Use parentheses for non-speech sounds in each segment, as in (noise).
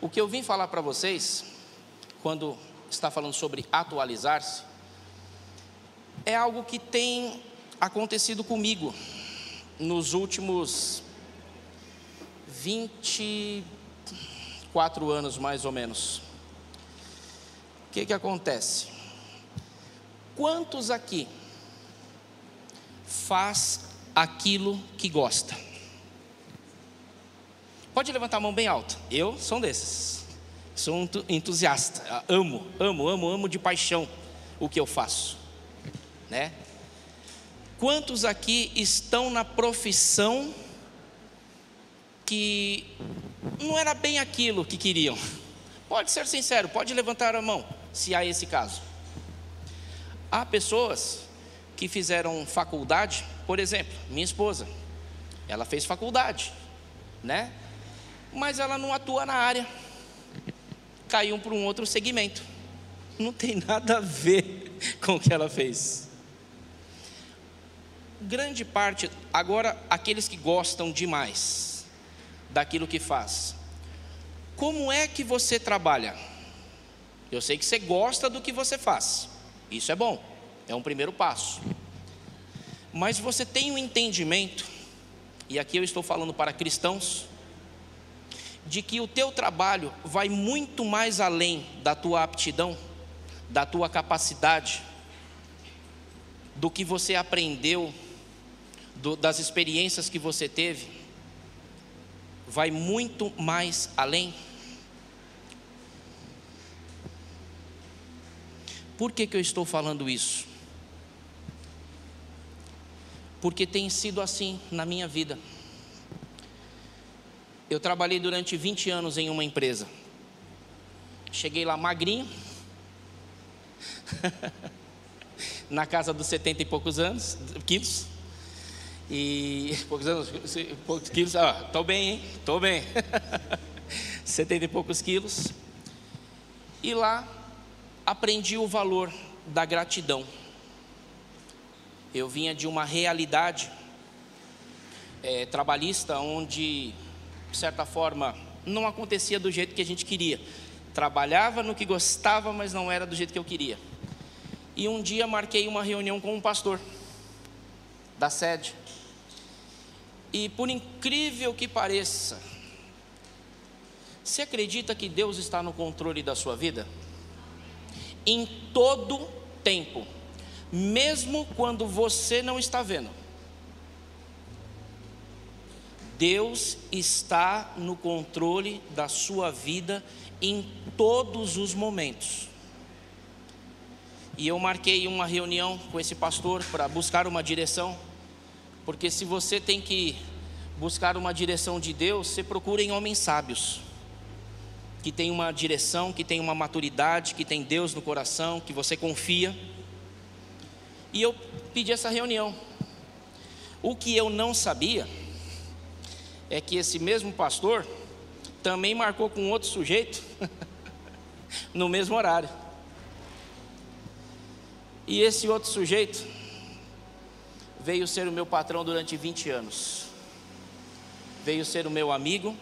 O que eu vim falar para vocês, quando está falando sobre atualizar-se, é algo que tem acontecido comigo nos últimos 24 anos, mais ou menos. O que, que acontece? Quantos aqui faz aquilo que gosta? Pode levantar a mão bem alta. Eu sou um desses. Sou um entusiasta. Amo, amo, amo, amo de paixão o que eu faço. Né? Quantos aqui estão na profissão que não era bem aquilo que queriam? Pode ser sincero, pode levantar a mão, se há esse caso. Há pessoas que fizeram faculdade, por exemplo, minha esposa, ela fez faculdade, né? Mas ela não atua na área. Caiu para um outro segmento. Não tem nada a ver (laughs) com o que ela fez. Grande parte, agora, aqueles que gostam demais daquilo que faz. Como é que você trabalha? Eu sei que você gosta do que você faz. Isso é bom. É um primeiro passo. Mas você tem um entendimento, e aqui eu estou falando para cristãos, de que o teu trabalho vai muito mais além da tua aptidão, da tua capacidade, do que você aprendeu, do, das experiências que você teve, vai muito mais além. Por que, que eu estou falando isso? Porque tem sido assim na minha vida. Eu trabalhei durante 20 anos em uma empresa. Cheguei lá magrinho, (laughs) na casa dos 70 e poucos anos, quilos. E (laughs) poucos anos, poucos quilos, ah, tô bem, hein? Tô bem. (laughs) 70 e poucos quilos. E lá aprendi o valor da gratidão. Eu vinha de uma realidade é, trabalhista onde de certa forma, não acontecia do jeito que a gente queria. Trabalhava no que gostava, mas não era do jeito que eu queria. E um dia marquei uma reunião com um pastor da sede. E por incrível que pareça, você acredita que Deus está no controle da sua vida? Em todo tempo, mesmo quando você não está vendo. Deus está no controle da sua vida em todos os momentos. E eu marquei uma reunião com esse pastor para buscar uma direção, porque se você tem que buscar uma direção de Deus, você procura em homens sábios, que tem uma direção, que tem uma maturidade, que tem Deus no coração, que você confia. E eu pedi essa reunião. O que eu não sabia, é que esse mesmo pastor também marcou com outro sujeito (laughs) no mesmo horário. E esse outro sujeito veio ser o meu patrão durante 20 anos. Veio ser o meu amigo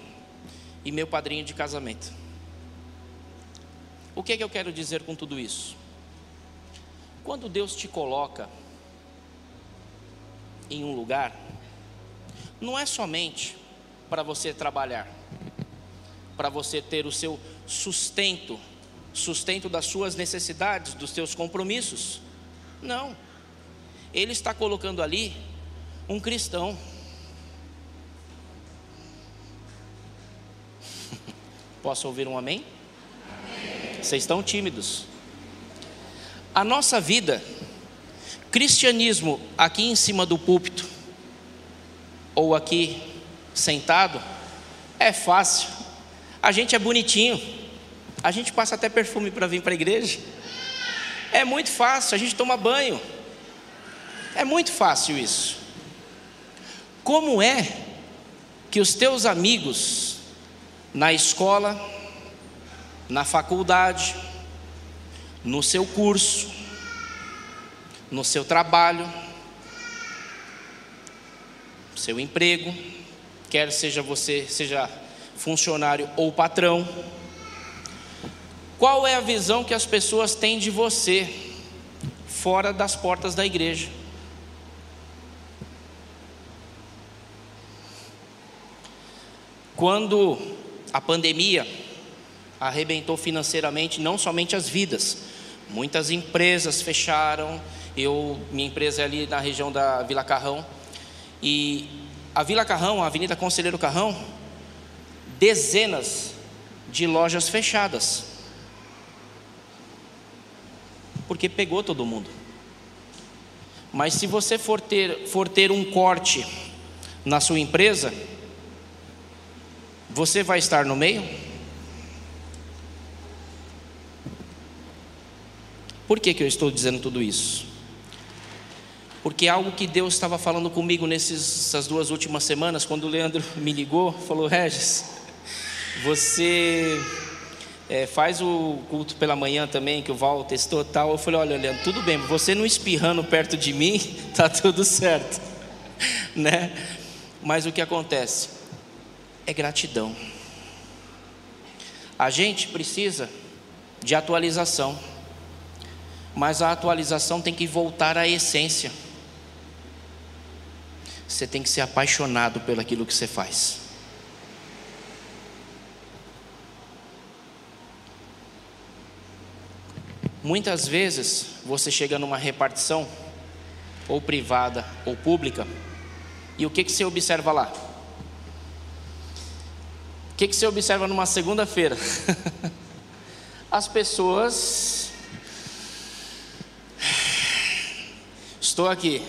e meu padrinho de casamento. O que é que eu quero dizer com tudo isso? Quando Deus te coloca em um lugar, não é somente para você trabalhar, para você ter o seu sustento, sustento das suas necessidades, dos seus compromissos. Não. Ele está colocando ali um cristão. (laughs) Posso ouvir um amém? amém? Vocês estão tímidos. A nossa vida, cristianismo aqui em cima do púlpito, ou aqui sentado, é fácil. A gente é bonitinho. A gente passa até perfume para vir para a igreja. É muito fácil, a gente toma banho. É muito fácil isso. Como é que os teus amigos na escola, na faculdade, no seu curso, no seu trabalho, seu emprego, quer seja você seja funcionário ou patrão, Qual é a visão que as pessoas têm de você fora das portas da igreja? Quando a pandemia arrebentou financeiramente não somente as vidas, muitas empresas fecharam. Eu, minha empresa é ali na região da Vila Carrão, e a Vila Carrão, a Avenida Conselheiro Carrão, dezenas de lojas fechadas. Porque pegou todo mundo. Mas se você for ter, for ter um corte na sua empresa, você vai estar no meio? Por que, que eu estou dizendo tudo isso? Porque é algo que Deus estava falando comigo nessas duas últimas semanas, quando o Leandro me ligou, falou: Regis, você é, faz o culto pela manhã também, que o Val testou tal. Eu falei: Olha, Leandro, tudo bem, você não espirrando perto de mim, (laughs) tá tudo certo, (laughs) né? Mas o que acontece? É gratidão. A gente precisa de atualização, mas a atualização tem que voltar à essência. Você tem que ser apaixonado pelo aquilo que você faz. Muitas vezes você chega numa repartição, ou privada ou pública, e o que, que você observa lá? O que, que você observa numa segunda-feira? (laughs) As pessoas. (sighs) Estou aqui,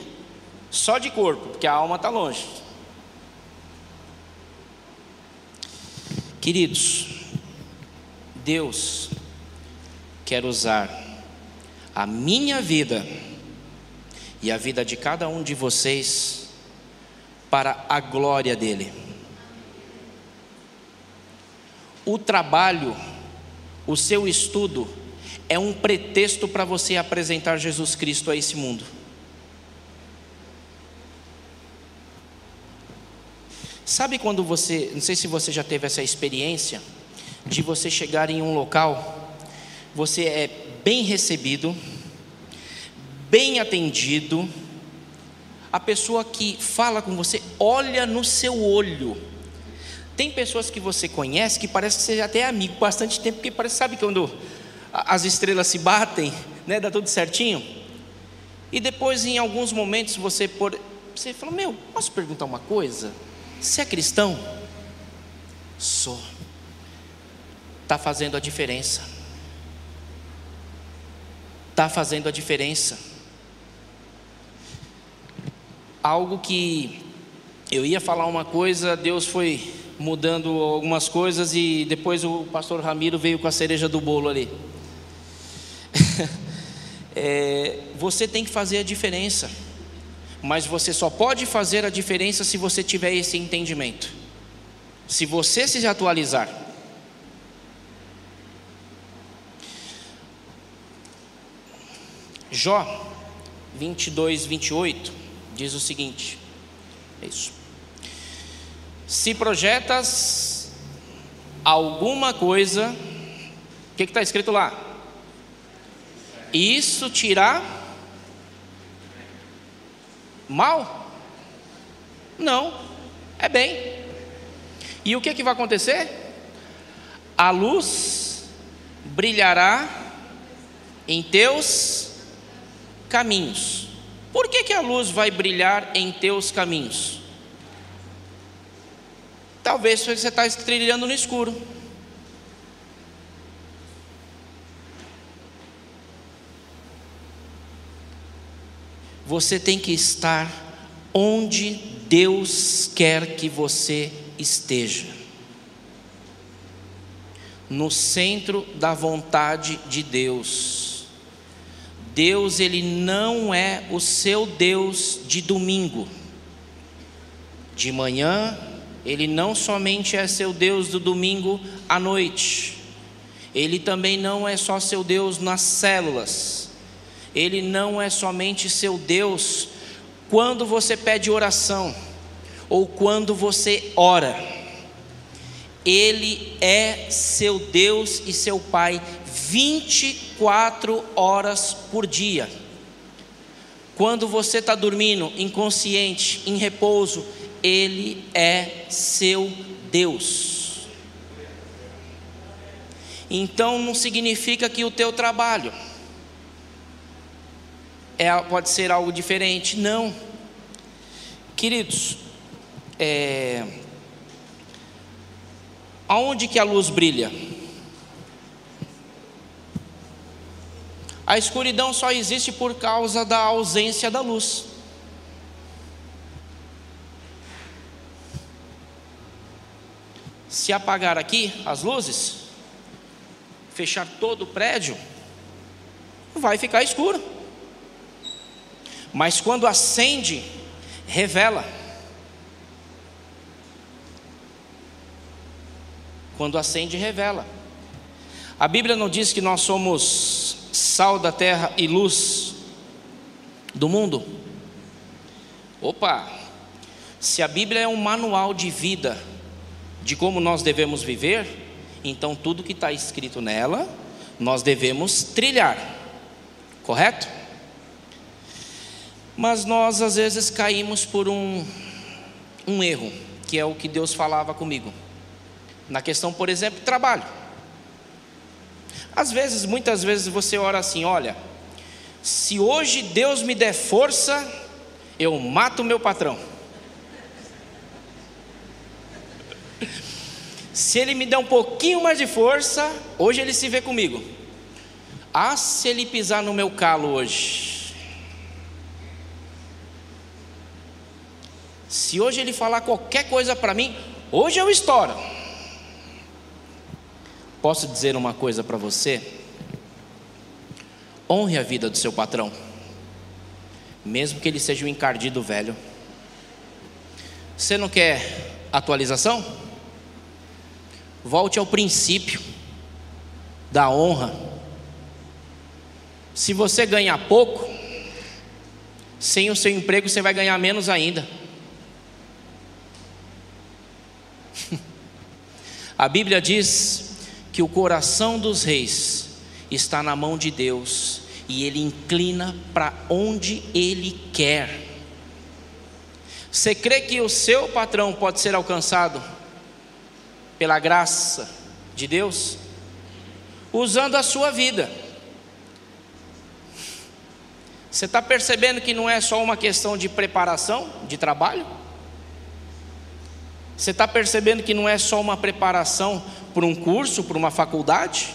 só de corpo, porque a alma está longe. Queridos, Deus quer usar a minha vida e a vida de cada um de vocês para a glória dEle. O trabalho, o seu estudo, é um pretexto para você apresentar Jesus Cristo a esse mundo. Sabe quando você, não sei se você já teve essa experiência, de você chegar em um local, você é bem recebido, bem atendido, a pessoa que fala com você olha no seu olho. Tem pessoas que você conhece que parece que você já é amigo bastante tempo, porque parece, sabe quando as estrelas se batem, né, dá tudo certinho? E depois, em alguns momentos, você, por, você fala: Meu, posso perguntar uma coisa? Você é cristão? Sou. Está fazendo a diferença. Está fazendo a diferença. Algo que eu ia falar uma coisa, Deus foi mudando algumas coisas e depois o pastor Ramiro veio com a cereja do bolo ali. (laughs) é, você tem que fazer a diferença mas você só pode fazer a diferença se você tiver esse entendimento. Se você se atualizar. Jó 22, 28 diz o seguinte: é isso. Se projetas alguma coisa, o que está escrito lá? Isso tirar Mal? Não, é bem. E o que, que vai acontecer? A luz brilhará em teus caminhos. Por que, que a luz vai brilhar em teus caminhos? Talvez você está trilhando no escuro. Você tem que estar onde Deus quer que você esteja. No centro da vontade de Deus. Deus, ele não é o seu Deus de domingo. De manhã, ele não somente é seu Deus do domingo à noite. Ele também não é só seu Deus nas células ele não é somente seu Deus quando você pede oração ou quando você ora. Ele é seu Deus e seu Pai 24 horas por dia. Quando você está dormindo, inconsciente, em repouso, Ele é seu Deus. Então não significa que o teu trabalho é, pode ser algo diferente, não. Queridos, é, aonde que a luz brilha? A escuridão só existe por causa da ausência da luz. Se apagar aqui as luzes, fechar todo o prédio, vai ficar escuro. Mas quando acende, revela. Quando acende, revela. A Bíblia não diz que nós somos sal da terra e luz do mundo? Opa! Se a Bíblia é um manual de vida, de como nós devemos viver, então tudo que está escrito nela, nós devemos trilhar, correto? Mas nós às vezes caímos por um, um erro, que é o que Deus falava comigo, na questão, por exemplo, trabalho. Às vezes, muitas vezes você ora assim: olha, se hoje Deus me der força, eu mato o meu patrão. (laughs) Se ele me der um pouquinho mais de força, hoje ele se vê comigo. Ah, se ele pisar no meu calo hoje. Se hoje ele falar qualquer coisa para mim, hoje eu estouro. Posso dizer uma coisa para você? Honre a vida do seu patrão, mesmo que ele seja um encardido velho. Você não quer atualização? Volte ao princípio da honra. Se você ganhar pouco, sem o seu emprego você vai ganhar menos ainda. A Bíblia diz que o coração dos reis está na mão de Deus e ele inclina para onde ele quer. Você crê que o seu patrão pode ser alcançado pela graça de Deus? Usando a sua vida. Você está percebendo que não é só uma questão de preparação, de trabalho? Você está percebendo que não é só uma preparação por um curso, por uma faculdade?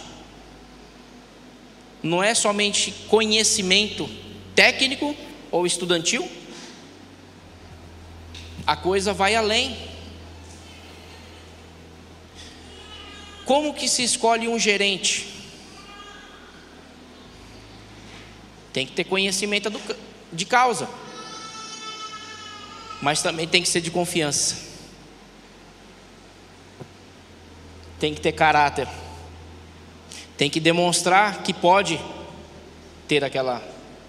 Não é somente conhecimento técnico ou estudantil? A coisa vai além. Como que se escolhe um gerente? Tem que ter conhecimento de causa, mas também tem que ser de confiança. Tem que ter caráter, tem que demonstrar que pode ter aquela,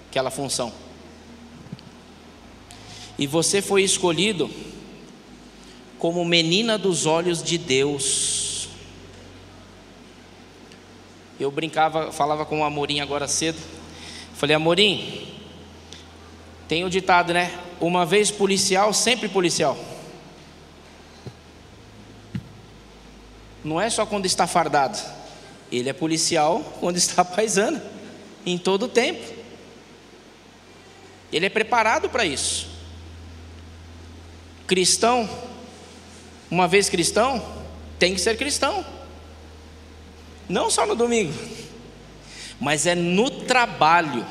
aquela função. E você foi escolhido como menina dos olhos de Deus. Eu brincava, falava com o Amorim agora cedo. Falei, Amorim, tem o ditado, né? Uma vez policial, sempre policial. Não é só quando está fardado. Ele é policial quando está (laughs) paisando, em todo o tempo. Ele é preparado para isso. Cristão, uma vez cristão, tem que ser cristão. Não só no domingo, mas é no trabalho.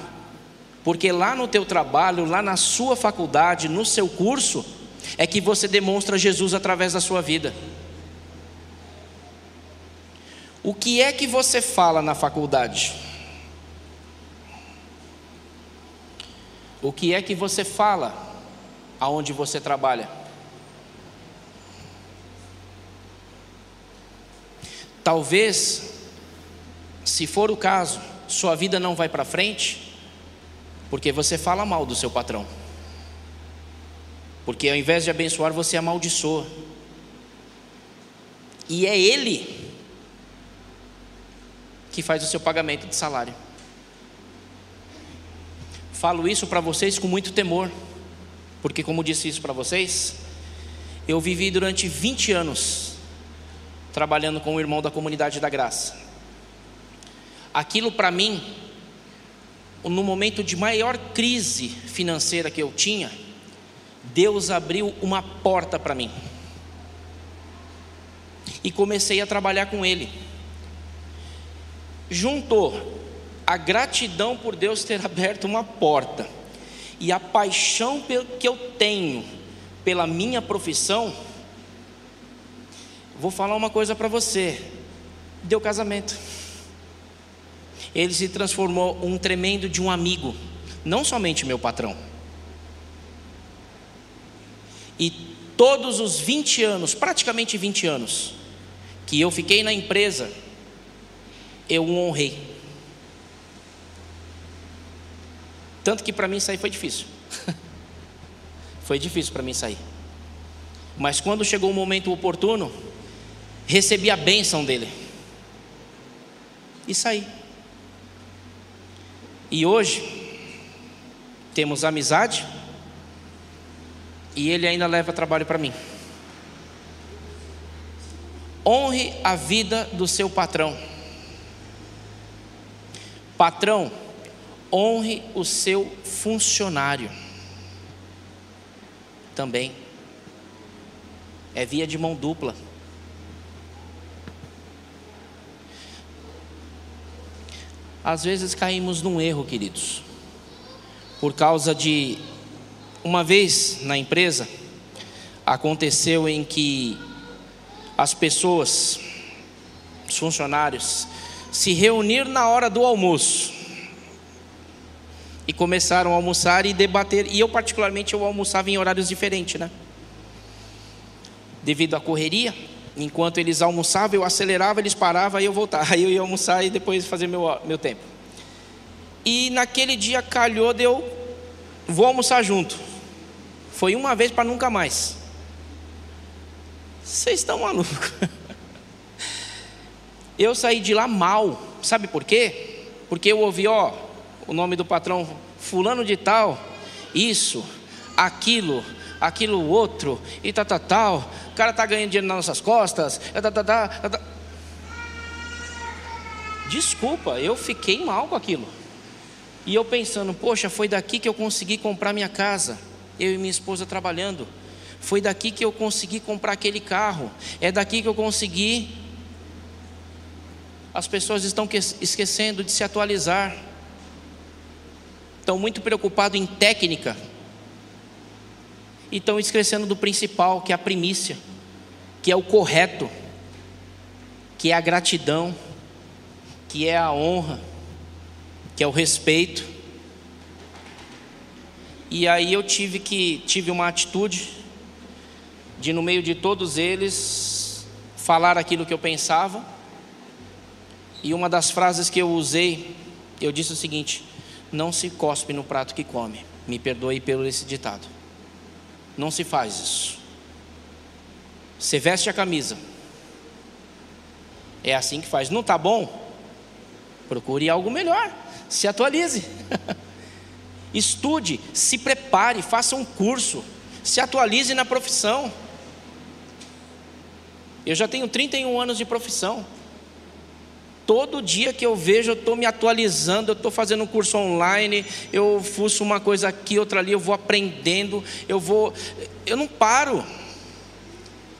Porque lá no teu trabalho, lá na sua faculdade, no seu curso, é que você demonstra Jesus através da sua vida. O que é que você fala na faculdade? O que é que você fala aonde você trabalha? Talvez, se for o caso, sua vida não vai para frente, porque você fala mal do seu patrão. Porque ao invés de abençoar, você amaldiçoa. E é Ele que faz o seu pagamento de salário. Falo isso para vocês com muito temor, porque, como disse isso para vocês, eu vivi durante 20 anos trabalhando com o irmão da comunidade da graça. Aquilo para mim, no momento de maior crise financeira que eu tinha, Deus abriu uma porta para mim. E comecei a trabalhar com Ele. Juntou a gratidão por Deus ter (laughs) aberto uma porta e a paixão que eu tenho pela minha profissão, vou falar uma coisa para você: deu casamento. Ele se transformou um tremendo de um amigo, não somente meu patrão. E todos os 20 anos, praticamente 20 anos, que eu fiquei na empresa, eu o honrei. Tanto que para mim sair foi difícil. (laughs) foi difícil para mim sair. Mas quando chegou o momento oportuno, recebi a bênção dele. E saí. E hoje, temos amizade, e ele ainda leva trabalho para mim. Honre a vida do seu patrão. Patrão, honre o seu funcionário. Também. É via de mão dupla. Às vezes caímos num erro, queridos, por causa de uma vez na empresa aconteceu em que as pessoas, os funcionários, se reuniram na hora do almoço e começaram a almoçar e debater. E eu, particularmente, eu almoçava em horários diferentes, né? Devido à correria, enquanto eles almoçavam, eu acelerava, eles paravam, aí eu voltava. (laughs) Aí eu ia almoçar e depois fazer meu, meu tempo. E naquele dia calhou de eu vou almoçar junto. Foi uma vez para nunca mais. Vocês estão malucos. (laughs) Eu saí de lá mal. Sabe por quê? Porque eu ouvi, ó, o nome do patrão, fulano de tal, isso, aquilo, aquilo outro, e tal, tal, tal. O cara tá ganhando dinheiro nas nossas costas. Tá, tá, tá, tá, tá. Desculpa, eu fiquei mal com aquilo. E eu pensando, poxa, foi daqui que eu consegui comprar minha casa. Eu e minha esposa trabalhando. Foi daqui que eu consegui comprar aquele carro. É daqui que eu consegui. As pessoas estão esquecendo de se atualizar estão muito preocupados em técnica e estão esquecendo do principal, que é a primícia, que é o correto, que é a gratidão, que é a honra, que é o respeito. E aí eu tive que tive uma atitude de no meio de todos eles falar aquilo que eu pensava. E uma das frases que eu usei, eu disse o seguinte: não se cospe no prato que come. Me perdoe pelo esse ditado. Não se faz isso. Você veste a camisa. É assim que faz. Não está bom? Procure algo melhor. Se atualize. (laughs) Estude, se prepare, faça um curso. Se atualize na profissão. Eu já tenho 31 anos de profissão. Todo dia que eu vejo, eu estou me atualizando, eu estou fazendo um curso online, eu fuço uma coisa aqui, outra ali, eu vou aprendendo, eu vou. Eu não paro.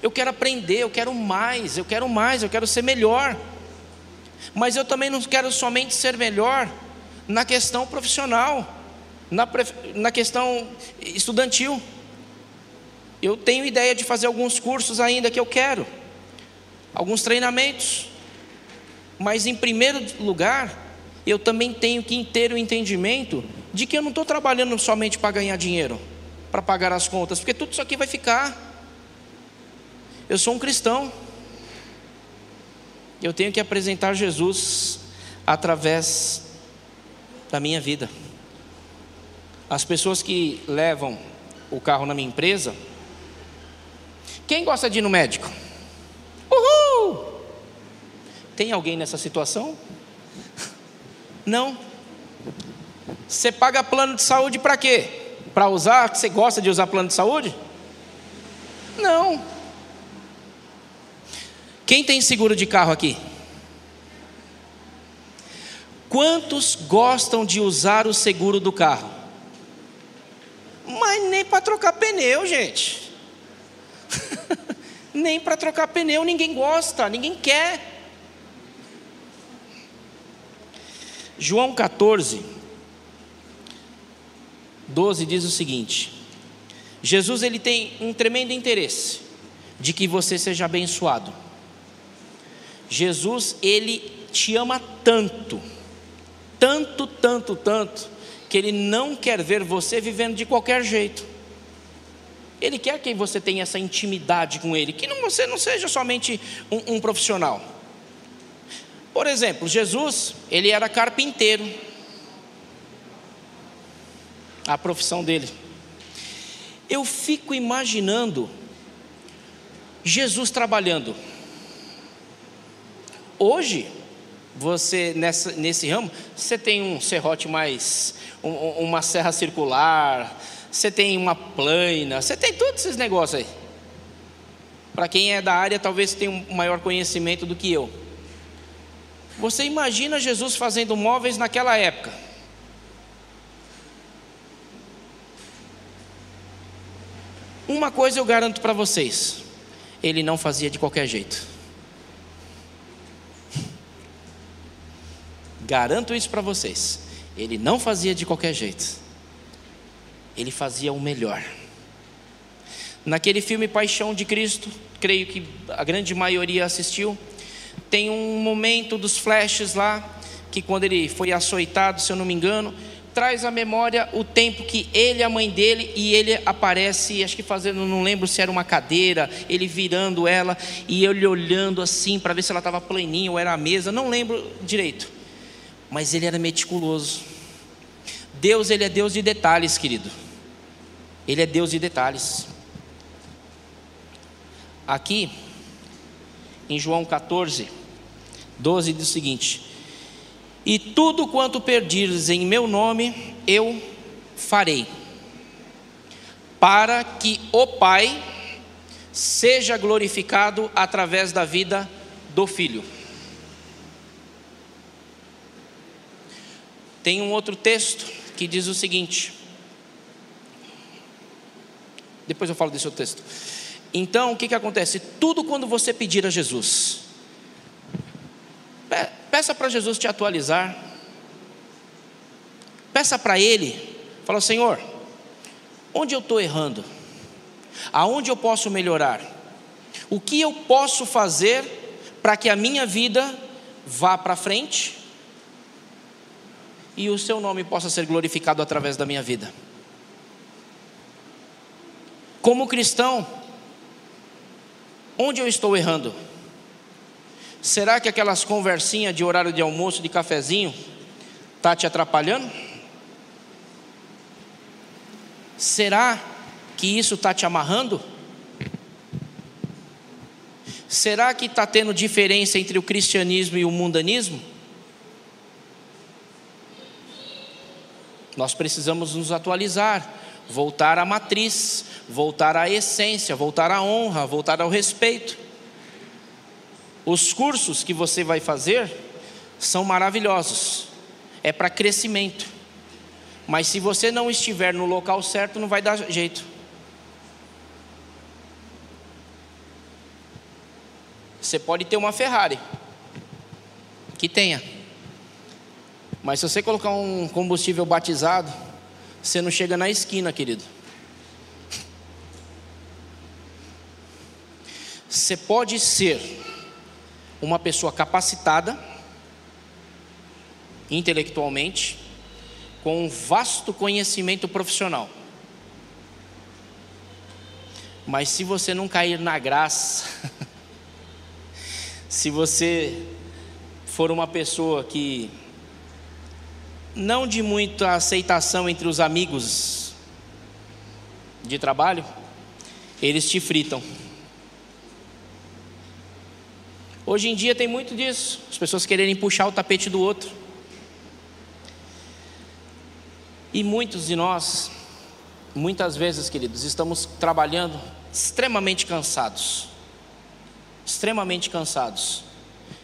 Eu quero aprender, eu quero mais, eu quero mais, eu quero ser melhor. Mas eu também não quero somente ser melhor na questão profissional, na, na questão estudantil. Eu tenho ideia de fazer alguns cursos ainda que eu quero, alguns treinamentos. Mas em primeiro lugar, eu também tenho que ter o entendimento de que eu não estou trabalhando somente para ganhar dinheiro, para pagar as contas, porque tudo isso aqui vai ficar. Eu sou um cristão. Eu tenho que apresentar Jesus através da minha vida. As pessoas que levam o carro na minha empresa, quem gosta de ir no médico? Tem alguém nessa situação? Não. Você paga plano de saúde para quê? Para usar? Você gosta de usar plano de saúde? Não. Quem tem seguro de carro aqui? Quantos gostam de usar o seguro do carro? Mas nem para trocar pneu, gente. (laughs) nem para trocar pneu ninguém gosta, ninguém quer. João 14, 12 diz o seguinte: Jesus ele tem um tremendo interesse de que você seja abençoado. Jesus ele te ama tanto tanto, tanto, tanto, que Ele não quer ver você vivendo de qualquer jeito. Ele quer que você tenha essa intimidade com Ele, que não, você não seja somente um, um profissional. Por exemplo, Jesus, ele era carpinteiro, a profissão dele. Eu fico imaginando Jesus trabalhando. Hoje, você nessa, nesse ramo, você tem um serrote mais, um, uma serra circular, você tem uma plana, você tem todos esses negócios aí. Para quem é da área, talvez tenha um maior conhecimento do que eu. Você imagina Jesus fazendo móveis naquela época? Uma coisa eu garanto para vocês: ele não fazia de qualquer jeito. Garanto isso para vocês. Ele não fazia de qualquer jeito. Ele fazia o melhor. Naquele filme Paixão de Cristo, creio que a grande maioria assistiu, tem um momento dos flashes lá, que quando ele foi açoitado, se eu não me engano, traz à memória o tempo que ele, a mãe dele, e ele aparece, acho que fazendo, não lembro se era uma cadeira, ele virando ela, e ele olhando assim para ver se ela estava planinha ou era a mesa, não lembro direito mas ele era meticuloso. Deus, ele é Deus de detalhes, querido. Ele é Deus de detalhes. Aqui, em João 14, 12, diz o seguinte: E tudo quanto perdires em meu nome, eu farei, para que o Pai seja glorificado através da vida do Filho. Tem um outro texto que diz o seguinte. Depois eu falo desse outro texto. Então, o que, que acontece? Tudo quando você pedir a Jesus, peça para Jesus te atualizar, peça para Ele, fala: Senhor, onde eu estou errando? Aonde eu posso melhorar? O que eu posso fazer para que a minha vida vá para frente e o seu nome possa ser glorificado através da minha vida. Como cristão, onde eu estou errando? Será que aquelas conversinhas de horário de almoço, de cafezinho, está te atrapalhando? Será que isso está te amarrando? Será que está tendo diferença entre o cristianismo e o mundanismo? Nós precisamos nos atualizar, voltar à matriz, voltar à essência, voltar à honra, voltar ao respeito. Os cursos que você vai fazer são maravilhosos, é para crescimento. Mas se você não estiver no local certo, não vai dar jeito. Você pode ter uma Ferrari, que tenha. Mas se você colocar um combustível batizado, você não chega na esquina, querido. Você pode ser uma pessoa capacitada, intelectualmente, com um vasto conhecimento profissional. Mas se você não cair na graça, (laughs) se você for uma pessoa que não de muita aceitação entre os amigos de trabalho, eles te fritam. Hoje em dia tem muito disso, as pessoas quererem puxar o tapete do outro. E muitos de nós, muitas vezes, queridos, estamos trabalhando extremamente cansados. Extremamente cansados,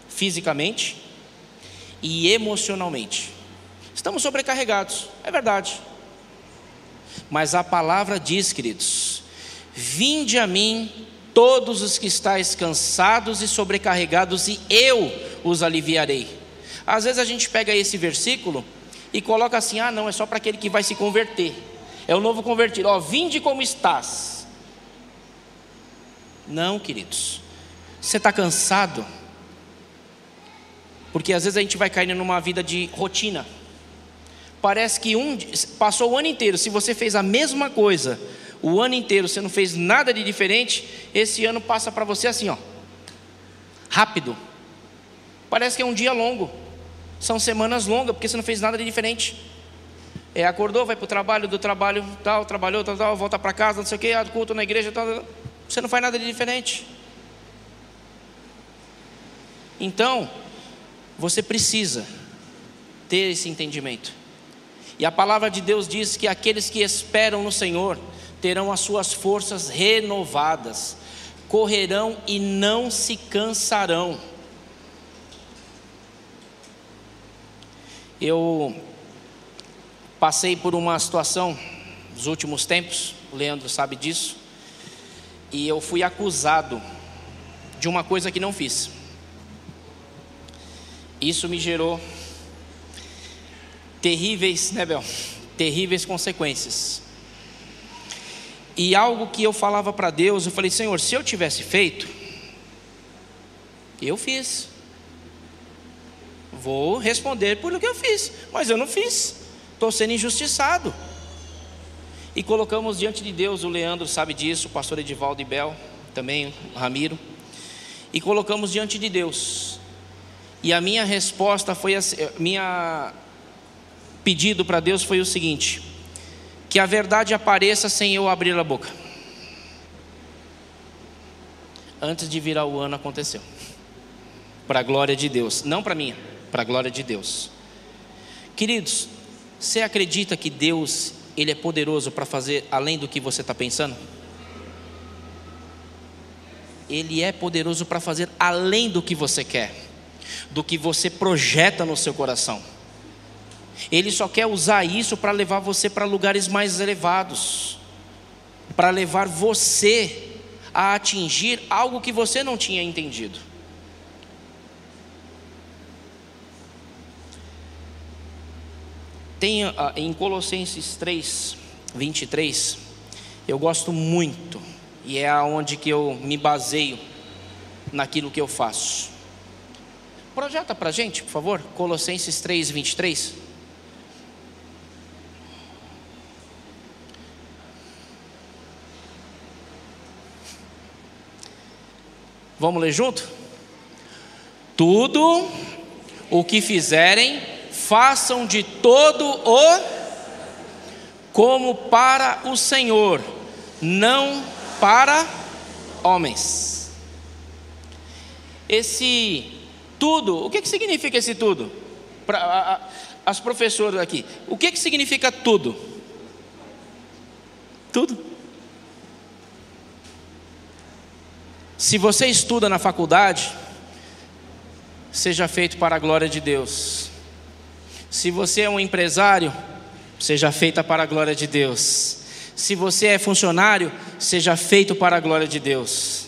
fisicamente e emocionalmente. Estamos sobrecarregados, é verdade. Mas a palavra diz, queridos: Vinde a mim, todos os que estáis cansados e sobrecarregados, e eu os aliviarei. Às vezes a gente pega esse versículo e coloca assim: ah, não, é só para aquele que vai se converter. É o novo convertido. Ó, vinde como estás. Não, queridos. Você está cansado? Porque às vezes a gente vai caindo numa vida de rotina. Parece que um passou o ano inteiro, se você fez a mesma coisa o ano inteiro, você não fez nada de diferente, esse ano passa para você assim, ó. Rápido. Parece que é um dia longo. São semanas longas, porque você não fez nada de diferente. É, acordou, vai para o trabalho, do trabalho, tal, trabalhou, tal, tal, volta para casa, não sei o que, culto na igreja, tal, tal. Você não faz nada de diferente. Então, você precisa ter esse entendimento. E a palavra de Deus diz que aqueles que esperam no Senhor terão as suas forças renovadas, correrão e não se cansarão. Eu passei por uma situação nos últimos tempos, o Leandro sabe disso, e eu fui acusado de uma coisa que não fiz. Isso me gerou terríveis, né, Bel? Terríveis consequências. E algo que eu falava para Deus, eu falei, Senhor, se eu tivesse feito, eu fiz. Vou responder por o que eu fiz, mas eu não fiz. Estou sendo injustiçado. E colocamos diante de Deus, o Leandro sabe disso, o pastor Edivaldo e Bel, também o Ramiro. E colocamos diante de Deus. E a minha resposta foi assim, minha pedido para Deus foi o seguinte: que a verdade apareça sem eu abrir a boca. Antes de virar o ano aconteceu. Para a glória de Deus, não para mim, para a glória de Deus. Queridos, você acredita que Deus ele é poderoso para fazer além do que você está pensando? Ele é poderoso para fazer além do que você quer, do que você projeta no seu coração. Ele só quer usar isso para levar você para lugares mais elevados, para levar você a atingir algo que você não tinha entendido. Tem ah, em Colossenses 3, 23, eu gosto muito, e é aonde que eu me baseio naquilo que eu faço. Projeta para gente, por favor, Colossenses 3, 23. Vamos ler junto? Tudo o que fizerem, façam de todo o como para o Senhor, não para homens. Esse tudo, o que, que significa esse tudo? Para as professoras aqui, o que, que significa tudo? Tudo. Se você estuda na faculdade, seja feito para a glória de Deus. Se você é um empresário, seja feita para a glória de Deus. Se você é funcionário, seja feito para a glória de Deus.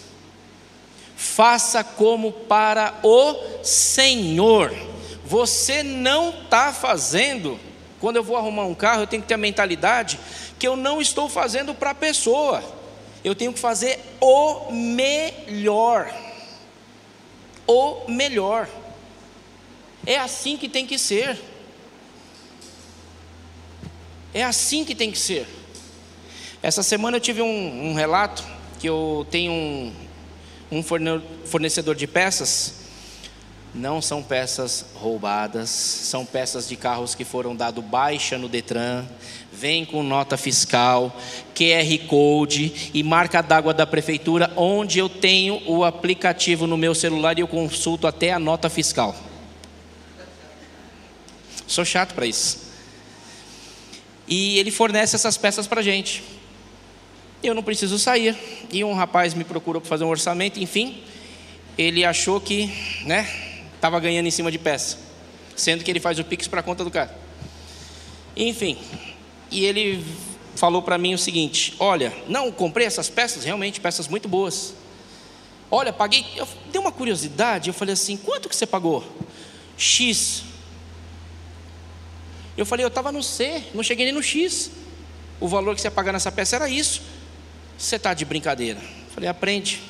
Faça como para o Senhor. Você não está fazendo. Quando eu vou arrumar um carro, eu tenho que ter a mentalidade que eu não estou fazendo para a pessoa eu tenho que fazer o melhor. O melhor. É assim que tem que ser. É assim que tem que ser. Essa semana eu tive um, um relato que eu tenho um, um fornecedor de peças Não são peças roubadas, são peças de carros que foram dado baixa no Detran, vem com nota fiscal, QR Code e marca d'água da prefeitura, onde eu tenho o aplicativo no meu celular e eu consulto até a nota fiscal. Sou chato para isso. E ele fornece essas peças para gente. Eu não preciso sair. E um rapaz me procurou para fazer um orçamento, enfim, ele achou que, né, estava ganhando em cima de peça, sendo que ele faz o pix para a conta do cara. Enfim, e ele falou para mim o seguinte: Olha, não, comprei essas peças, realmente peças muito boas. Olha, paguei. Eu dei uma curiosidade, eu falei assim: quanto que você pagou? X. Eu falei, eu estava no C, não cheguei nem no X. O valor que você ia pagar nessa peça era isso. Você está de brincadeira. Eu falei, aprende.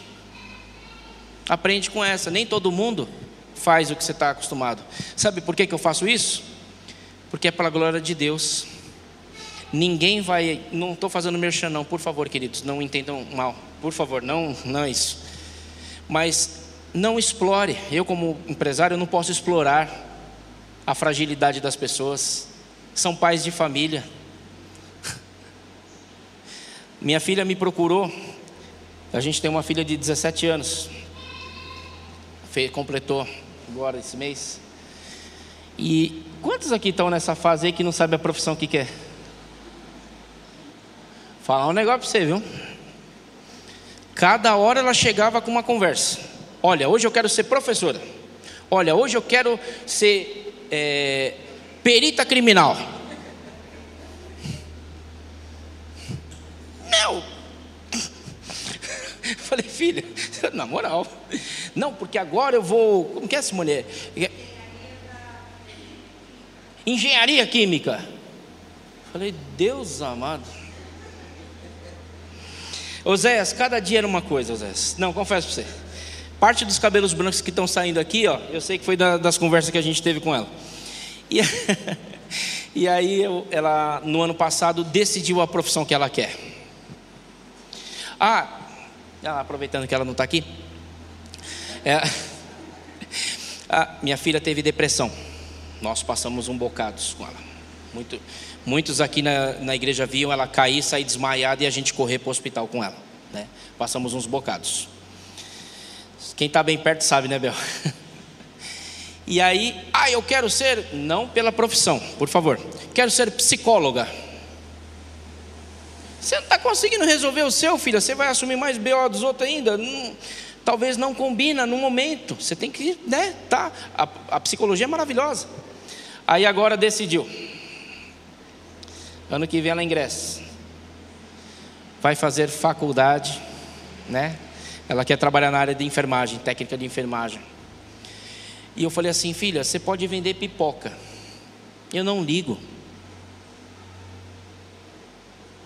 Aprende com essa. Nem todo mundo faz o que você está acostumado. Sabe por que, que eu faço isso? Porque é pela glória de Deus. Ninguém vai, não estou fazendo merchan não, por favor, queridos, não entendam mal, por favor, não, não é isso. Mas não explore. Eu como empresário não posso explorar a fragilidade das pessoas. São pais de família. (laughs) Minha filha me procurou. A gente tem uma filha de 17 anos. Completou agora esse mês. E quantos aqui estão nessa fase aí que não sabe a profissão que quer? Falar um negócio para você, viu? Cada hora ela chegava com uma conversa. Olha, hoje eu quero ser professora. Olha, hoje eu quero ser é, perita criminal. Meu! (laughs) Falei, filha, na moral. Não, porque agora eu vou. Como que é essa mulher? Engenharia química. Falei, Deus amado. Oséias, cada dia era uma coisa, Oséias. Não, confesso para você. Parte dos cabelos brancos que estão saindo aqui, ó, eu sei que foi da, das conversas que a gente teve com ela. E, (laughs) e aí eu, ela, no ano passado, decidiu a profissão que ela quer. Ah, aproveitando que ela não está aqui. É, a (laughs) minha filha teve depressão. Nós passamos um bocado com ela. Muito, Muitos aqui na, na igreja viam ela cair, sair desmaiada e a gente correr para o hospital com ela. Né? Passamos uns bocados. Quem está bem perto sabe, né, Bel? (laughs) E aí, ah, eu quero ser, não pela profissão, por favor, quero ser psicóloga. Você não está conseguindo resolver o seu, filho, você vai assumir mais BO dos outros ainda? Não, talvez não combina no momento. Você tem que, né? Tá. A, a psicologia é maravilhosa. Aí agora decidiu. Ano que vem ela ingressa. Vai fazer faculdade, né? Ela quer trabalhar na área de enfermagem, técnica de enfermagem. E eu falei assim, filha, você pode vender pipoca. Eu não ligo.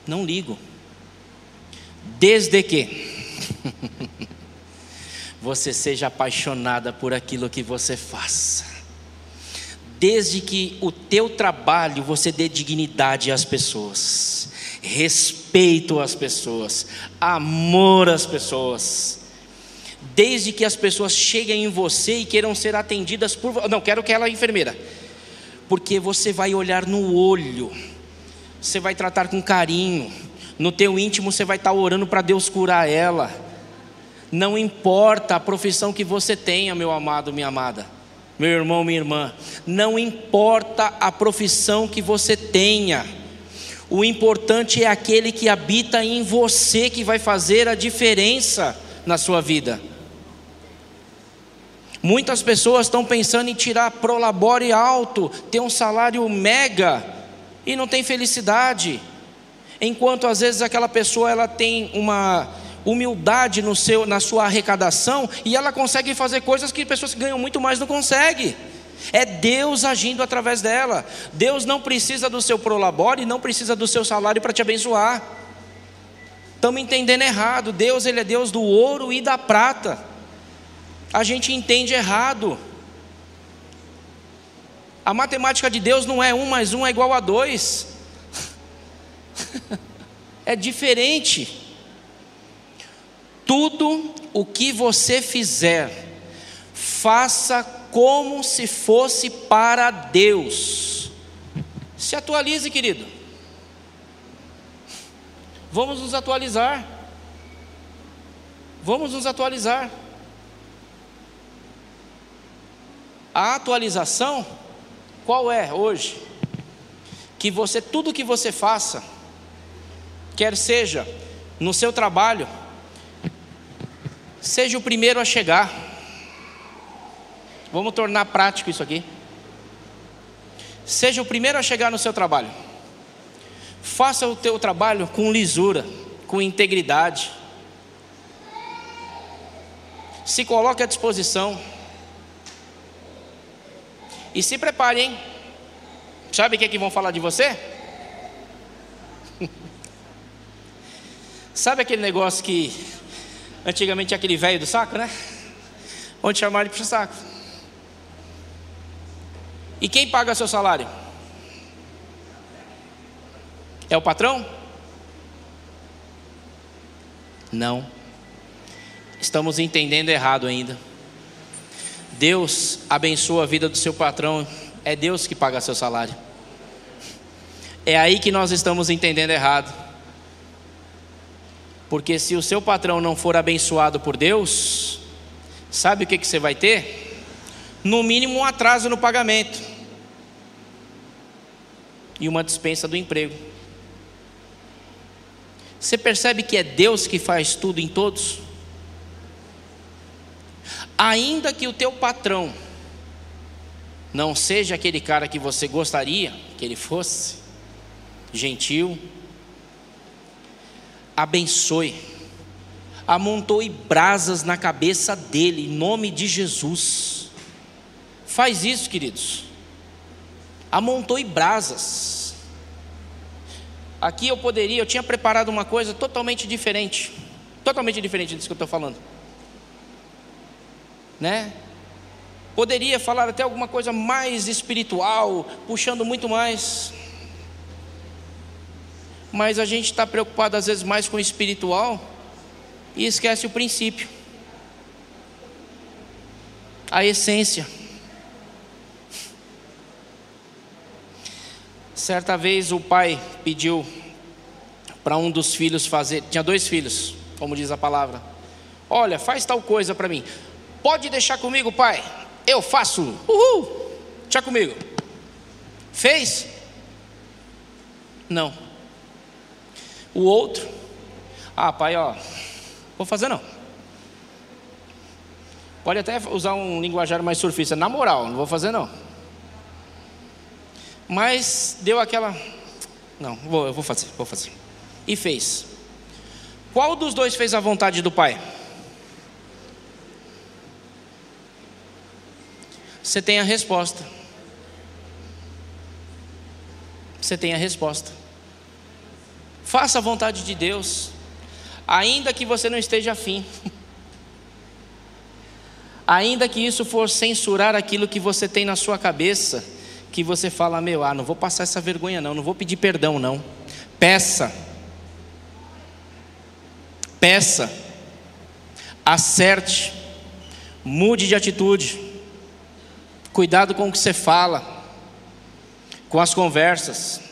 Não ligo. Desde que (laughs) você seja apaixonada por aquilo que você faça desde que o teu trabalho você dê dignidade às pessoas, respeito às pessoas, amor às pessoas. Desde que as pessoas cheguem em você e queiram ser atendidas por não quero que ela é enfermeira, porque você vai olhar no olho, você vai tratar com carinho, no teu íntimo você vai estar orando para Deus curar ela. Não importa a profissão que você tenha, meu amado, minha amada meu irmão, minha irmã, não importa a profissão que você tenha, o importante é aquele que habita em você que vai fazer a diferença na sua vida. Muitas pessoas estão pensando em tirar prolabore alto, ter um salário mega e não tem felicidade. Enquanto às vezes aquela pessoa ela tem uma humildade no seu, na sua arrecadação e ela consegue fazer coisas que pessoas que ganham muito mais não conseguem. É Deus agindo através dela. Deus não precisa do seu prolabore, não precisa do seu salário para te abençoar. Estamos entendendo errado. Deus, ele é Deus do ouro e da prata. A gente entende errado. A matemática de Deus não é um mais um é igual a dois. (laughs) é diferente. Tudo o que você fizer, faça como se fosse para Deus. Se atualize, querido. Vamos nos atualizar. Vamos nos atualizar. A atualização, qual é hoje? Que você, tudo que você faça, quer seja no seu trabalho, seja o primeiro a chegar. Vamos tornar prático isso aqui. Seja o primeiro a chegar no seu trabalho. Faça o teu trabalho com lisura, com integridade. Se coloque à disposição. E se prepare, hein? Sabe o que, é que vão falar de você? (laughs) Sabe aquele negócio que antigamente aquele velho do saco, né? Onde chamar ele para o saco. E quem paga seu salário? É o patrão? Não. Estamos entendendo errado ainda. Deus abençoa a vida do seu patrão, é Deus que paga seu salário. É aí que nós estamos entendendo errado. Porque se o seu patrão não for abençoado por Deus, sabe o que, que você vai ter? No mínimo um atraso no pagamento e uma dispensa do emprego. Você percebe que é Deus que faz tudo em todos? Ainda que o teu patrão não seja aquele cara que você gostaria que ele fosse, gentil, abençoe, amontoe brasas na cabeça dele, em nome de Jesus. Faz isso, queridos. Amontoe brasas. Aqui eu poderia, eu tinha preparado uma coisa totalmente diferente, totalmente diferente disso que eu estou falando né? Poderia falar até alguma coisa mais espiritual, puxando muito mais. Mas a gente está preocupado às vezes mais com o espiritual e esquece o princípio, a essência. Certa vez o pai pediu para um dos filhos fazer, tinha dois filhos, como diz a palavra. Olha, faz tal coisa para mim. Pode deixar comigo, pai. Eu faço. Uhul. Deixa comigo. Fez? Não. O outro. Ah, pai, ó. Vou fazer não. Pode até usar um linguajar mais surfista. Na moral, não vou fazer não. Mas deu aquela. Não, vou, eu vou fazer, vou fazer. E fez. Qual dos dois fez a vontade do pai? Você tem a resposta. Você tem a resposta. Faça a vontade de Deus, ainda que você não esteja afim. (laughs) ainda que isso for censurar aquilo que você tem na sua cabeça, que você fala, meu, ah, não vou passar essa vergonha não, não vou pedir perdão não. Peça. Peça. Acerte. Mude de atitude. Cuidado com o que você fala, com as conversas,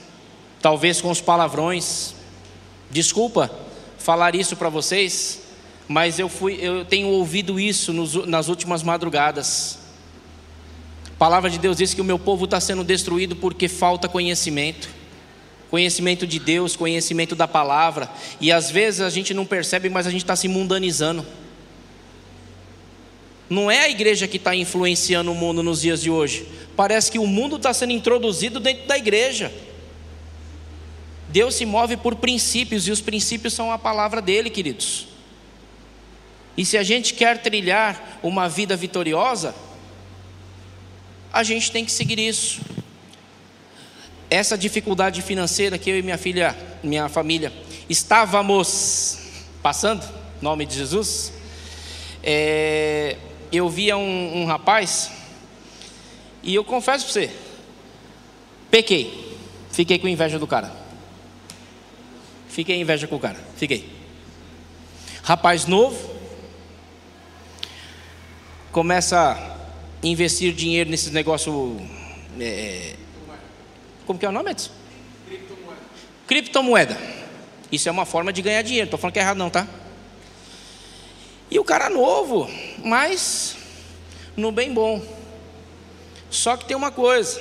talvez com os palavrões. Desculpa falar isso para vocês, mas eu, fui, eu tenho ouvido isso nos, nas últimas madrugadas. A palavra de Deus diz que o meu povo está sendo destruído porque falta conhecimento. Conhecimento de Deus, conhecimento da palavra. E às vezes a gente não percebe, mas a gente está se mundanizando. Não é a igreja que está influenciando o mundo nos dias de hoje. Parece que o mundo está sendo introduzido dentro da igreja. Deus se move por princípios e os princípios são a palavra dele, queridos. E se a gente quer trilhar uma vida vitoriosa, a gente tem que seguir isso. Essa dificuldade financeira que eu e minha filha, minha família, estávamos passando, nome de Jesus, é, eu via um, um rapaz, e eu confesso para você, pequei, fiquei com inveja do cara. Fiquei inveja com o cara, fiquei. Rapaz novo, começa investir dinheiro nesses negócios. É, como que é o nome, Edson? Criptomoeda. Criptomoeda. Isso é uma forma de ganhar dinheiro. Estou falando que é errado, não, tá? E o cara novo, mas no bem bom. Só que tem uma coisa: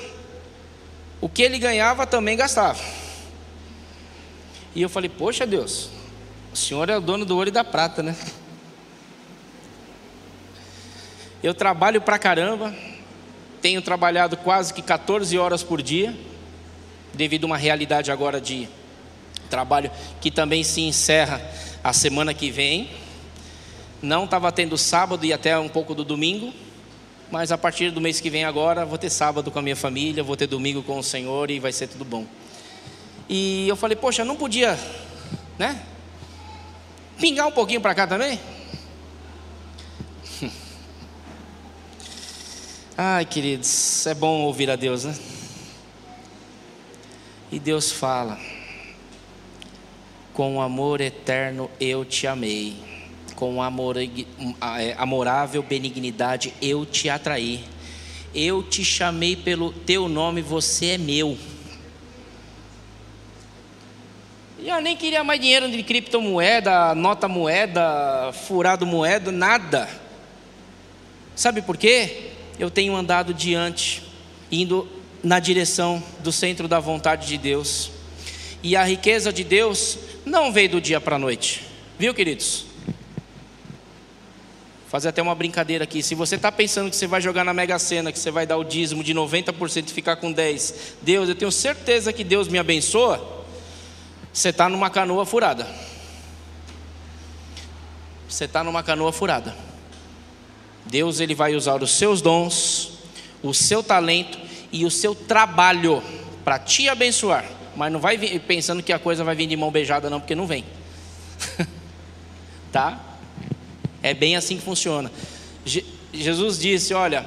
o que ele ganhava também gastava. E eu falei, poxa Deus, o Senhor é o dono do ouro e da prata, né? Eu trabalho pra caramba, tenho trabalhado quase que 14 horas por dia, devido a uma realidade agora de trabalho que também se encerra a semana que vem. Não estava tendo sábado e até um pouco do domingo, mas a partir do mês que vem agora vou ter sábado com a minha família, vou ter domingo com o Senhor e vai ser tudo bom. E eu falei, poxa, não podia, né? Pingar um pouquinho para cá também? (laughs) Ai, queridos, é bom ouvir a Deus, né? E Deus fala: Com amor eterno eu te amei com amor, é, amorável benignidade eu te atraí. Eu te chamei pelo teu nome, você é meu. Eu nem queria mais dinheiro de criptomoeda, nota moeda, furado moeda, nada. Sabe por quê? Eu tenho andado diante, indo na direção do centro da vontade de Deus. E a riqueza de Deus não veio do dia para a noite. Viu, queridos? fazer até uma brincadeira aqui. Se você está pensando que você vai jogar na Mega Sena, que você vai dar o dízimo de 90% e ficar com 10%, Deus, eu tenho certeza que Deus me abençoa, você está numa canoa furada. Você está numa canoa furada. Deus ele vai usar os seus dons, o seu talento e o seu trabalho para te abençoar. Mas não vai vir pensando que a coisa vai vir de mão beijada, não, porque não vem. (laughs) tá? É bem assim que funciona. Je Jesus disse: Olha,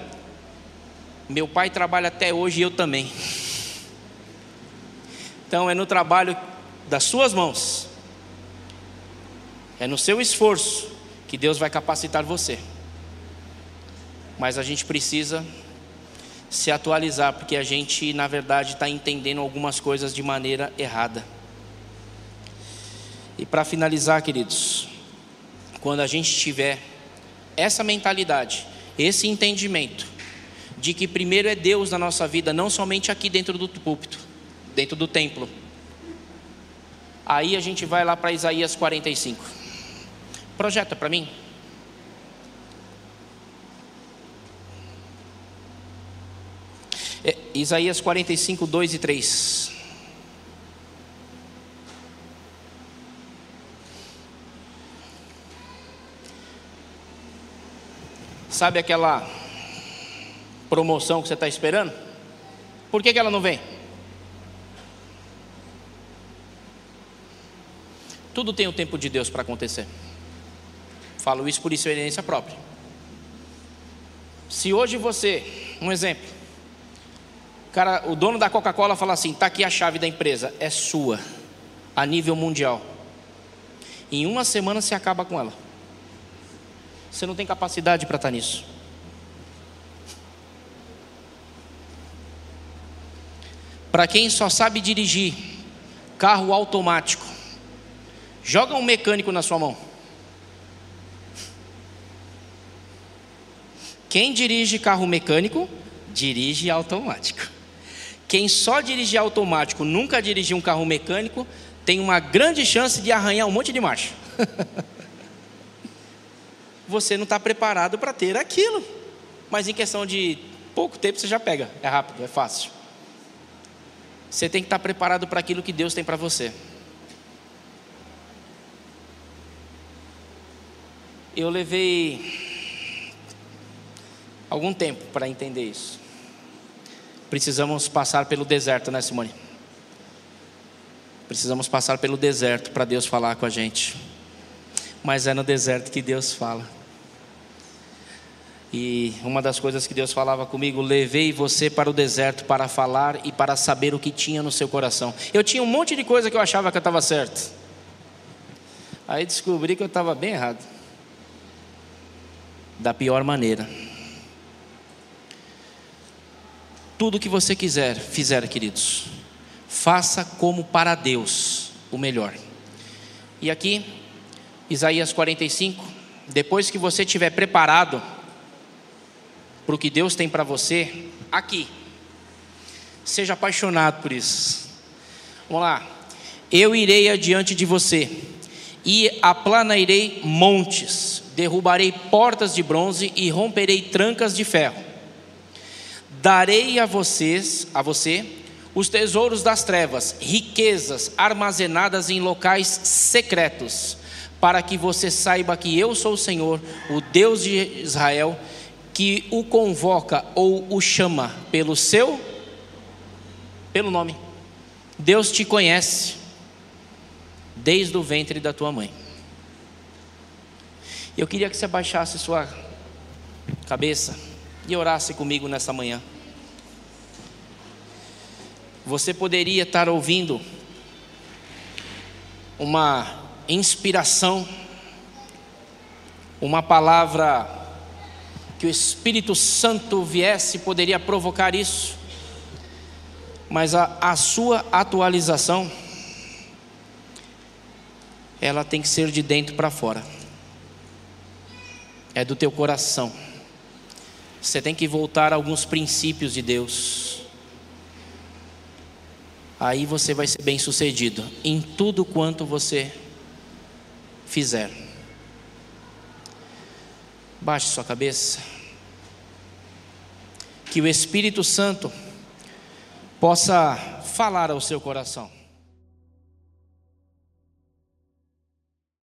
meu pai trabalha até hoje e eu também. (laughs) Então é no trabalho das suas mãos, é no seu esforço que Deus vai capacitar você. Mas a gente precisa se atualizar, porque a gente, na verdade, está entendendo algumas coisas de maneira errada. E para finalizar, queridos, quando a gente tiver essa mentalidade, esse entendimento de que primeiro é Deus na nossa vida, não somente aqui dentro do púlpito, dentro do templo. Aí a gente vai lá para Isaías 45. Projeta para mim. É, Isaías 45, 2 e 3. Sabe aquela promoção que você está esperando? Por que, que ela não vem? Tudo tem o tempo de Deus para acontecer. Falo isso por experiência própria. Se hoje você, um exemplo, cara, o dono da Coca-Cola fala assim: está aqui a chave da empresa, é sua, a nível mundial. Em uma semana você acaba com ela. Você não tem capacidade para estar tá nisso. Para quem só sabe dirigir carro automático, joga um mecânico na sua mão. Quem dirige carro mecânico, dirige automático. Quem só dirige automático, nunca dirigiu um carro mecânico, tem uma grande chance de arranhar um monte de marcha. (laughs) você não está preparado para ter aquilo. Mas em questão de pouco tempo você já pega, é rápido, é fácil. Você tem que estar tá preparado para aquilo que Deus tem para você. Eu levei algum tempo para entender isso. Precisamos passar pelo deserto, né, Simone? Precisamos passar pelo deserto para Deus falar com a gente. Mas é no deserto que Deus fala. E uma das coisas que Deus falava comigo, levei você para o deserto para falar e para saber o que tinha no seu coração. Eu tinha um monte de coisa que eu achava que eu estava certo. Aí descobri que eu estava bem errado. Da pior maneira. tudo que você quiser, fizer, queridos, faça como para Deus o melhor. E aqui, Isaías 45, depois que você estiver preparado para o que Deus tem para você, aqui, seja apaixonado por isso. Vamos lá. Eu irei adiante de você e aplanarei montes, derrubarei portas de bronze e romperei trancas de ferro. Darei a vocês, a você, os tesouros das trevas, riquezas armazenadas em locais secretos, para que você saiba que eu sou o Senhor, o Deus de Israel, que o convoca ou o chama pelo seu pelo nome. Deus te conhece desde o ventre da tua mãe. Eu queria que você abaixasse sua cabeça e orasse comigo nessa manhã. Você poderia estar ouvindo uma inspiração, uma palavra que o Espírito Santo viesse poderia provocar isso, mas a, a sua atualização ela tem que ser de dentro para fora. É do teu coração. Você tem que voltar a alguns princípios de Deus. Aí você vai ser bem sucedido em tudo quanto você fizer. Baixe sua cabeça. Que o Espírito Santo possa falar ao seu coração.